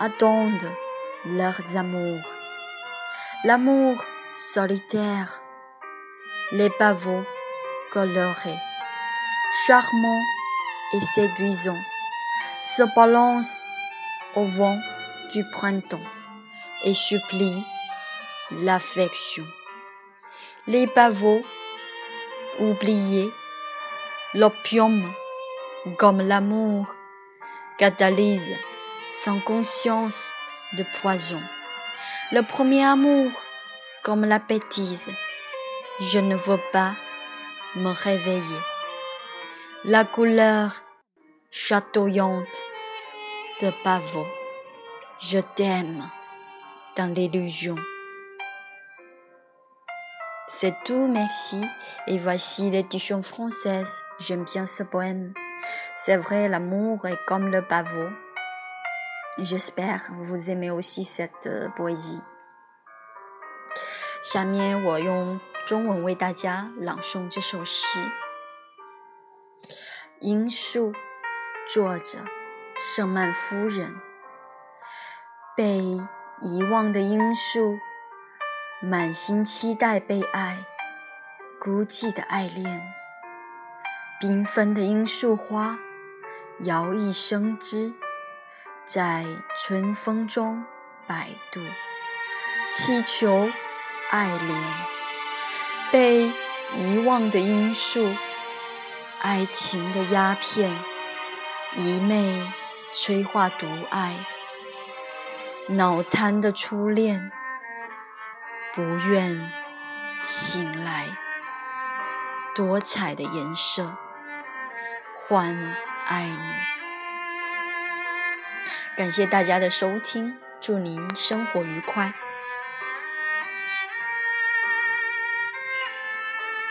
attendent leurs amours. L'amour solitaire, les pavots colorés, charmants et séduisants, se balancent au vent du printemps et supplient l'affection. Les pavots oubliés, l'opium comme l'amour catalyse sans conscience de poison. Le premier amour, comme la bêtise, je ne veux pas me réveiller. La couleur chatoyante de pavot, je t'aime dans l'illusion. C'est tout, merci. Et voici l'édition française. J'aime bien ce poème. C'est vrai, l'amour est comme le pavot. Just back w i t e the most sad boy. 下面我用中文为大家朗诵这首诗《罂树》，作者圣曼夫人。被遗忘的罂树，满心期待被爱，孤寂的爱恋。缤纷的罂粟花，摇曳生枝。在春风中摆渡，祈求爱怜，被遗忘的因素，爱情的鸦片，一昧催化毒爱，脑瘫的初恋，不愿醒来，多彩的颜色，换爱你。感谢大家的收听，祝您生活愉快。